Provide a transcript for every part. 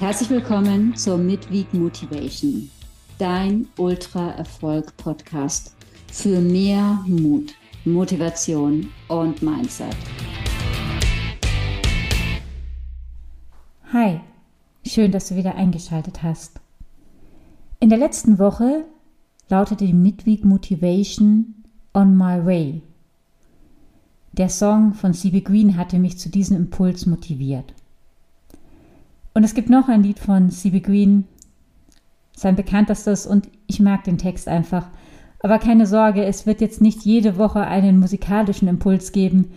Herzlich willkommen zur Midweek Motivation, dein Ultra-Erfolg-Podcast für mehr Mut, Motivation und Mindset. Hi, schön, dass du wieder eingeschaltet hast. In der letzten Woche lautete die Midweek Motivation On My Way. Der Song von C.B. Green hatte mich zu diesem Impuls motiviert. Und es gibt noch ein Lied von C.B. Green, sein bekanntestes, und ich mag den Text einfach. Aber keine Sorge, es wird jetzt nicht jede Woche einen musikalischen Impuls geben,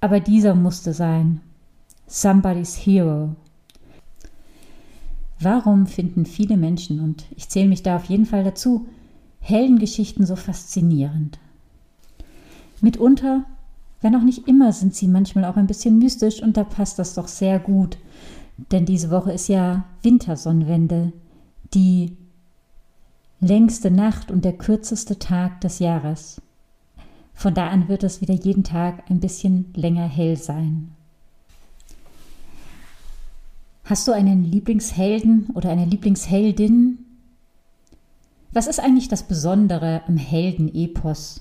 aber dieser musste sein. Somebody's Hero. Warum finden viele Menschen, und ich zähle mich da auf jeden Fall dazu, Heldengeschichten so faszinierend? Mitunter, wenn auch nicht immer, sind sie manchmal auch ein bisschen mystisch und da passt das doch sehr gut denn diese Woche ist ja Wintersonnenwende, die längste Nacht und der kürzeste Tag des Jahres. Von da an wird es wieder jeden Tag ein bisschen länger hell sein. Hast du einen Lieblingshelden oder eine Lieblingsheldin? Was ist eigentlich das Besondere am Heldenepos?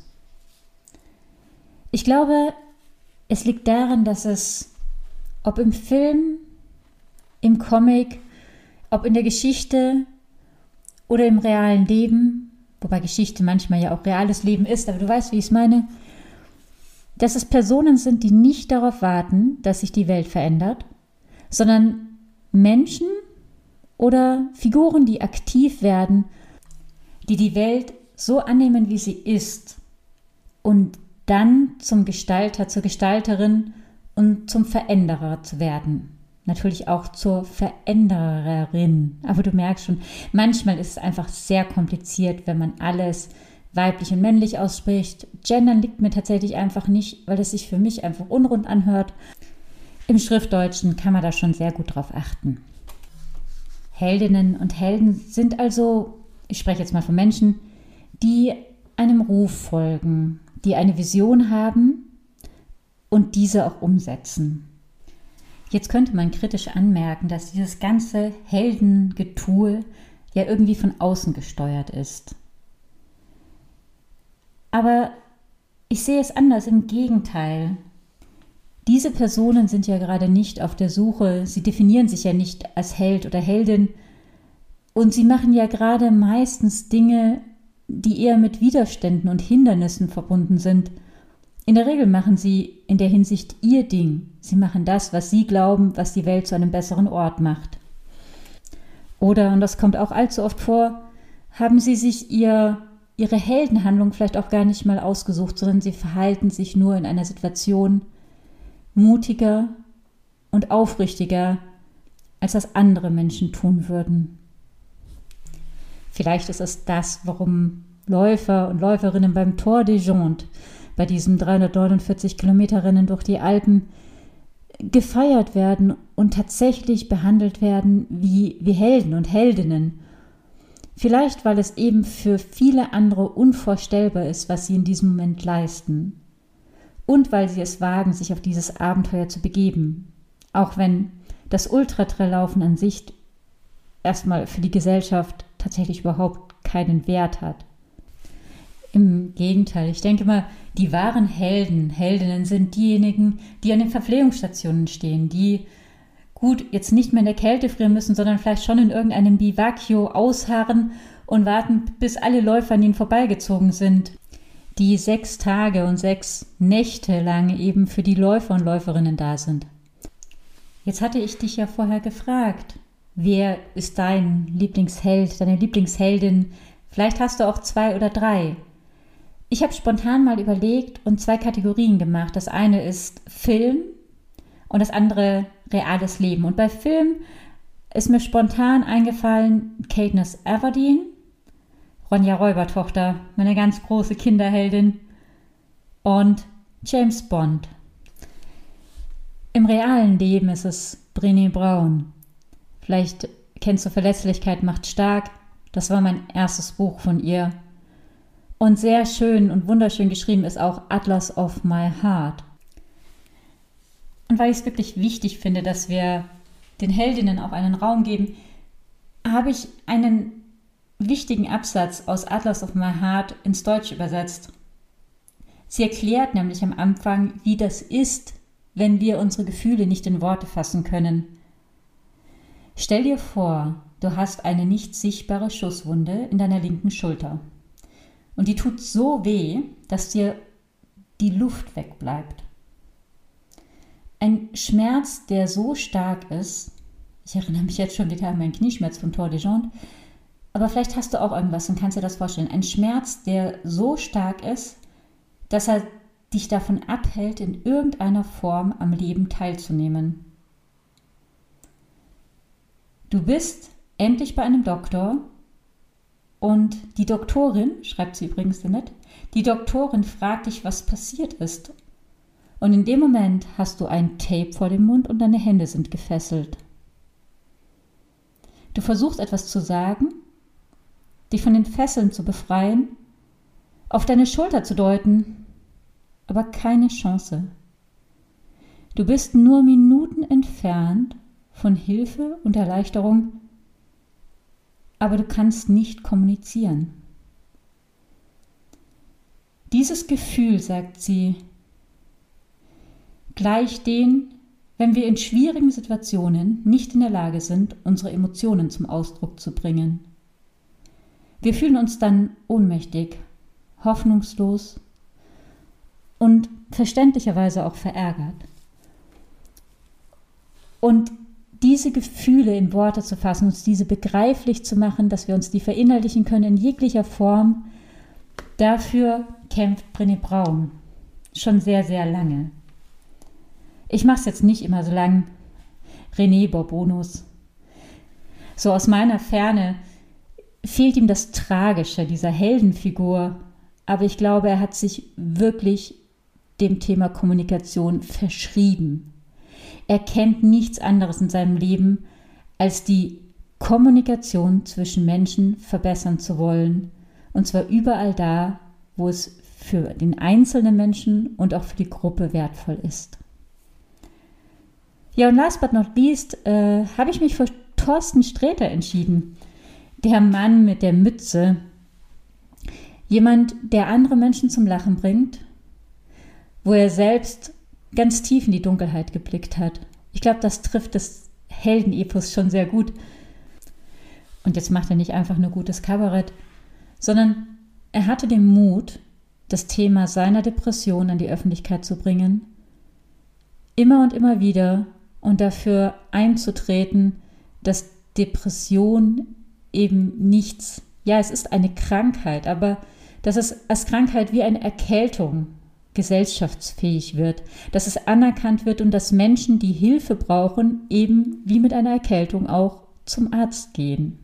Ich glaube, es liegt daran, dass es, ob im Film im Comic, ob in der Geschichte oder im realen Leben, wobei Geschichte manchmal ja auch reales Leben ist, aber du weißt, wie ich es meine, dass es Personen sind, die nicht darauf warten, dass sich die Welt verändert, sondern Menschen oder Figuren, die aktiv werden, die die Welt so annehmen, wie sie ist und dann zum Gestalter, zur Gestalterin und zum Veränderer zu werden natürlich auch zur Verändererin. Aber du merkst schon, manchmal ist es einfach sehr kompliziert, wenn man alles weiblich und männlich ausspricht. Gendern liegt mir tatsächlich einfach nicht, weil es sich für mich einfach unrund anhört. Im Schriftdeutschen kann man da schon sehr gut drauf achten. Heldinnen und Helden sind also, ich spreche jetzt mal von Menschen, die einem Ruf folgen, die eine Vision haben und diese auch umsetzen. Jetzt könnte man kritisch anmerken, dass dieses ganze Heldengetue ja irgendwie von außen gesteuert ist. Aber ich sehe es anders, im Gegenteil. Diese Personen sind ja gerade nicht auf der Suche, sie definieren sich ja nicht als Held oder Heldin und sie machen ja gerade meistens Dinge, die eher mit Widerständen und Hindernissen verbunden sind – in der Regel machen sie in der Hinsicht ihr Ding. Sie machen das, was sie glauben, was die Welt zu einem besseren Ort macht. Oder, und das kommt auch allzu oft vor, haben sie sich ihr, ihre Heldenhandlung vielleicht auch gar nicht mal ausgesucht, sondern sie verhalten sich nur in einer Situation mutiger und aufrichtiger, als das andere Menschen tun würden. Vielleicht ist es das, warum Läufer und Läuferinnen beim Tour des Jontes bei diesem 349 Kilometer Rennen durch die Alpen gefeiert werden und tatsächlich behandelt werden wie, wie Helden und Heldinnen. Vielleicht, weil es eben für viele andere unvorstellbar ist, was sie in diesem Moment leisten. Und weil sie es wagen, sich auf dieses Abenteuer zu begeben. Auch wenn das Ultratraillaufen an sich erstmal für die Gesellschaft tatsächlich überhaupt keinen Wert hat. Im Gegenteil, ich denke mal, die wahren Helden, Heldinnen sind diejenigen, die an den Verpflegungsstationen stehen, die gut jetzt nicht mehr in der Kälte frieren müssen, sondern vielleicht schon in irgendeinem Bivacchio ausharren und warten, bis alle Läufer an ihnen vorbeigezogen sind, die sechs Tage und sechs Nächte lang eben für die Läufer und Läuferinnen da sind. Jetzt hatte ich dich ja vorher gefragt, wer ist dein Lieblingsheld, deine Lieblingsheldin? Vielleicht hast du auch zwei oder drei. Ich habe spontan mal überlegt und zwei Kategorien gemacht. Das eine ist Film und das andere reales Leben. Und bei Film ist mir spontan eingefallen Katniss Everdeen, Ronja Räubertochter, meine ganz große Kinderheldin und James Bond. Im realen Leben ist es Brené Brown. Vielleicht kennst du Verletzlichkeit macht stark. Das war mein erstes Buch von ihr und sehr schön und wunderschön geschrieben ist auch Atlas of My Heart. Und weil ich es wirklich wichtig finde, dass wir den Heldinnen auch einen Raum geben, habe ich einen wichtigen Absatz aus Atlas of My Heart ins Deutsch übersetzt. Sie erklärt nämlich am Anfang, wie das ist, wenn wir unsere Gefühle nicht in Worte fassen können. Stell dir vor, du hast eine nicht sichtbare Schusswunde in deiner linken Schulter. Und die tut so weh, dass dir die Luft wegbleibt. Ein Schmerz, der so stark ist, ich erinnere mich jetzt schon wieder an meinen Knieschmerz vom Tour de Jante, aber vielleicht hast du auch irgendwas und kannst dir das vorstellen. Ein Schmerz, der so stark ist, dass er dich davon abhält, in irgendeiner Form am Leben teilzunehmen. Du bist endlich bei einem Doktor und die Doktorin, schreibt sie übrigens nett, die Doktorin fragt dich, was passiert ist. Und in dem Moment hast du ein Tape vor dem Mund und deine Hände sind gefesselt. Du versuchst etwas zu sagen, dich von den Fesseln zu befreien, auf deine Schulter zu deuten, aber keine Chance. Du bist nur Minuten entfernt von Hilfe und Erleichterung, aber du kannst nicht kommunizieren. Dieses Gefühl, sagt sie, gleich den, wenn wir in schwierigen Situationen nicht in der Lage sind, unsere Emotionen zum Ausdruck zu bringen. Wir fühlen uns dann ohnmächtig, hoffnungslos und verständlicherweise auch verärgert. Und diese Gefühle in Worte zu fassen, uns diese begreiflich zu machen, dass wir uns die verinnerlichen können in jeglicher Form, dafür kämpft Brené Braun schon sehr, sehr lange. Ich mache es jetzt nicht immer so lang. René Borbonus. So aus meiner Ferne fehlt ihm das Tragische dieser Heldenfigur, aber ich glaube, er hat sich wirklich dem Thema Kommunikation verschrieben. Er kennt nichts anderes in seinem Leben, als die Kommunikation zwischen Menschen verbessern zu wollen, und zwar überall da, wo es für den einzelnen Menschen und auch für die Gruppe wertvoll ist. Ja, und last but not least äh, habe ich mich für Thorsten Sträter entschieden. Der Mann mit der Mütze. Jemand, der andere Menschen zum Lachen bringt, wo er selbst ganz tief in die Dunkelheit geblickt hat. Ich glaube, das trifft das Heldenepos schon sehr gut. Und jetzt macht er nicht einfach nur gutes Kabarett, sondern er hatte den Mut, das Thema seiner Depression an die Öffentlichkeit zu bringen, immer und immer wieder und dafür einzutreten, dass Depression eben nichts, ja, es ist eine Krankheit, aber dass es als Krankheit wie eine Erkältung gesellschaftsfähig wird, dass es anerkannt wird und dass Menschen, die Hilfe brauchen, eben wie mit einer Erkältung auch zum Arzt gehen.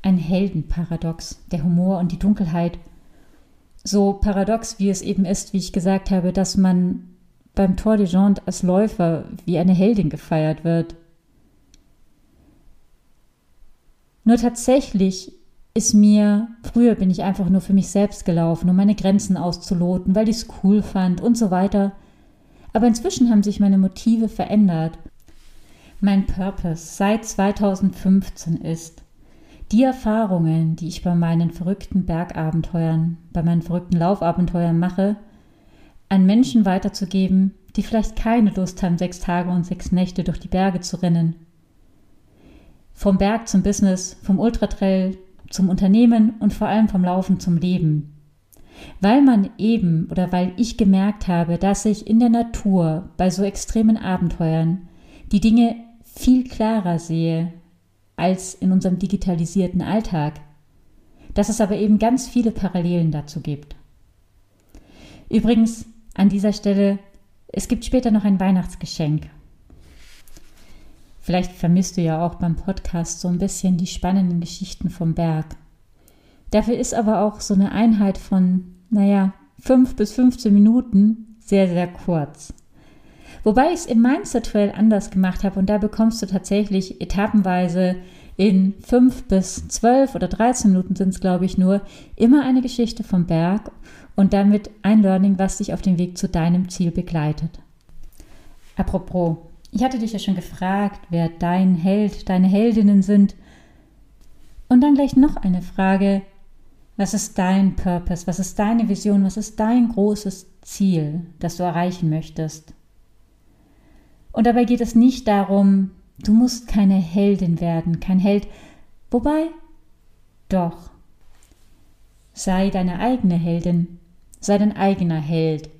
Ein Heldenparadox, der Humor und die Dunkelheit. So paradox, wie es eben ist, wie ich gesagt habe, dass man beim Tour de Jante als Läufer wie eine Heldin gefeiert wird. Nur tatsächlich ist mir, früher bin ich einfach nur für mich selbst gelaufen, um meine Grenzen auszuloten, weil ich es cool fand und so weiter. Aber inzwischen haben sich meine Motive verändert. Mein Purpose seit 2015 ist, die Erfahrungen, die ich bei meinen verrückten Bergabenteuern, bei meinen verrückten Laufabenteuern mache, an Menschen weiterzugeben, die vielleicht keine Lust haben, sechs Tage und sechs Nächte durch die Berge zu rennen. Vom Berg zum Business, vom Ultratrail zum Unternehmen und vor allem vom Laufen zum Leben. Weil man eben oder weil ich gemerkt habe, dass ich in der Natur bei so extremen Abenteuern die Dinge viel klarer sehe als in unserem digitalisierten Alltag, dass es aber eben ganz viele Parallelen dazu gibt. Übrigens, an dieser Stelle, es gibt später noch ein Weihnachtsgeschenk. Vielleicht vermisst du ja auch beim Podcast so ein bisschen die spannenden Geschichten vom Berg. Dafür ist aber auch so eine Einheit von, naja, 5 bis 15 Minuten sehr, sehr kurz. Wobei ich es im Mindset Trail anders gemacht habe und da bekommst du tatsächlich etappenweise in 5 bis 12 oder 13 Minuten sind es, glaube ich, nur immer eine Geschichte vom Berg und damit ein Learning, was dich auf dem Weg zu deinem Ziel begleitet. Apropos, Ich hatte dich ja schon gefragt, wer dein Held, deine Heldinnen sind. Und dann gleich noch eine Frage. Was ist dein Purpose? Was ist deine Vision? Was ist dein großes Ziel, das du erreichen möchtest? Und dabei geht es nicht darum, du musst keine Heldin werden, kein Held. Wobei, doch. Sei deine eigene Heldin, sei dein eigener Held.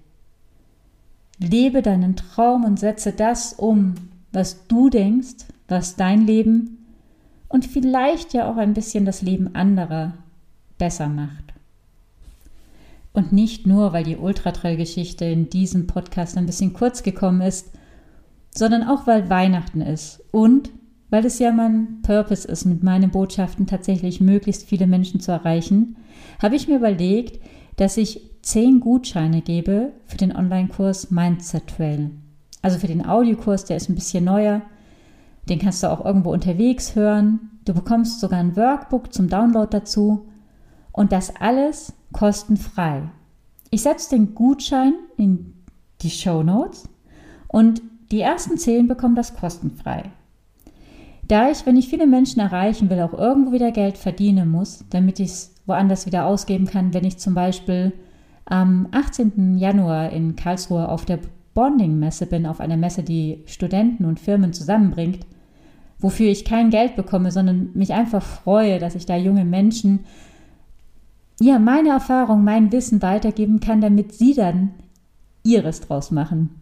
Lebe deinen Traum und setze das um, was du denkst, was dein Leben und vielleicht ja auch ein bisschen das Leben anderer besser macht. Und nicht nur, weil die Ultratrail-Geschichte in diesem Podcast ein bisschen kurz gekommen ist, sondern auch, weil Weihnachten ist und weil es ja mein Purpose ist, mit meinen Botschaften tatsächlich möglichst viele Menschen zu erreichen, habe ich mir überlegt, dass ich zehn Gutscheine gebe für den Online-Kurs Mindset Trail. Also für den Audiokurs, der ist ein bisschen neuer. Den kannst du auch irgendwo unterwegs hören. Du bekommst sogar ein Workbook zum Download dazu. Und das alles kostenfrei. Ich setze den Gutschein in die Show Notes und die ersten zehn bekommen das kostenfrei. Da ich, wenn ich viele Menschen erreichen will, auch irgendwo wieder Geld verdienen muss, damit ich es woanders wieder ausgeben kann, wenn ich zum Beispiel am 18. Januar in Karlsruhe auf der Bonding-Messe bin, auf einer Messe, die Studenten und Firmen zusammenbringt, wofür ich kein Geld bekomme, sondern mich einfach freue, dass ich da junge Menschen ja meine Erfahrung, mein Wissen weitergeben kann, damit sie dann ihres draus machen.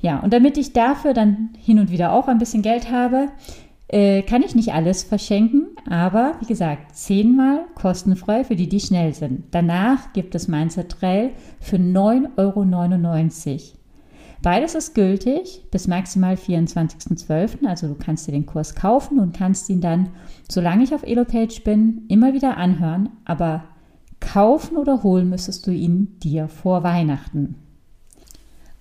Ja, und damit ich dafür dann hin und wieder auch ein bisschen Geld habe, äh, kann ich nicht alles verschenken, aber wie gesagt, zehnmal kostenfrei für die, die schnell sind. Danach gibt es Mindset Trail für 9,99 Euro. Beides ist gültig bis maximal 24.12. Also du kannst dir den Kurs kaufen und kannst ihn dann, solange ich auf Elopage bin, immer wieder anhören. Aber kaufen oder holen müsstest du ihn dir vor Weihnachten.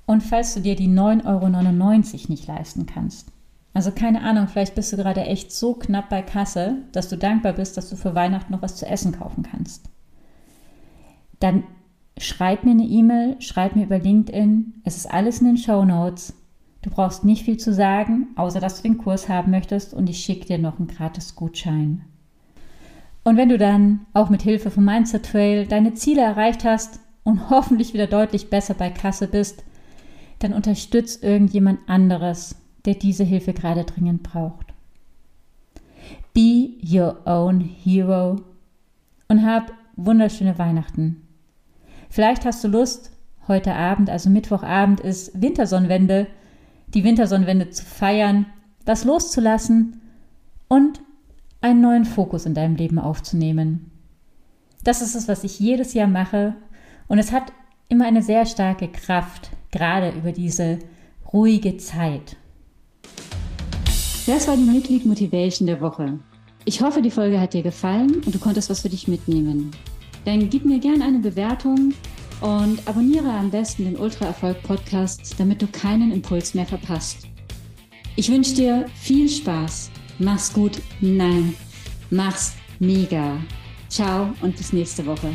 Und falls du dir die 9,99 Euro nicht leisten kannst, also keine Ahnung, vielleicht bist du gerade echt so knapp bei Kasse, dass du dankbar bist, dass du für Weihnachten noch was zu essen kaufen kannst. Dann schreib mir eine E-Mail, schreib mir über LinkedIn. Es ist alles in den Show Notes. Du brauchst nicht viel zu sagen, außer dass du den Kurs haben möchtest und ich schicke dir noch einen gratis Gutschein. Und wenn du dann auch mit Hilfe vom Mindset Trail deine Ziele erreicht hast und hoffentlich wieder deutlich besser bei Kasse bist, dann unterstütz irgendjemand anderes, der diese Hilfe gerade dringend braucht. Be your own hero und hab wunderschöne Weihnachten. Vielleicht hast du Lust, heute Abend, also Mittwochabend ist Wintersonnenwende, die Wintersonnenwende zu feiern, was loszulassen und einen neuen Fokus in deinem Leben aufzunehmen. Das ist es, was ich jedes Jahr mache und es hat immer eine sehr starke Kraft, gerade über diese ruhige Zeit. Das war die Midweek Motivation der Woche. Ich hoffe, die Folge hat dir gefallen und du konntest was für dich mitnehmen. Dann gib mir gerne eine Bewertung und abonniere am besten den Ultra Erfolg Podcast, damit du keinen Impuls mehr verpasst. Ich wünsche dir viel Spaß. Mach's gut. Nein, mach's mega. Ciao und bis nächste Woche.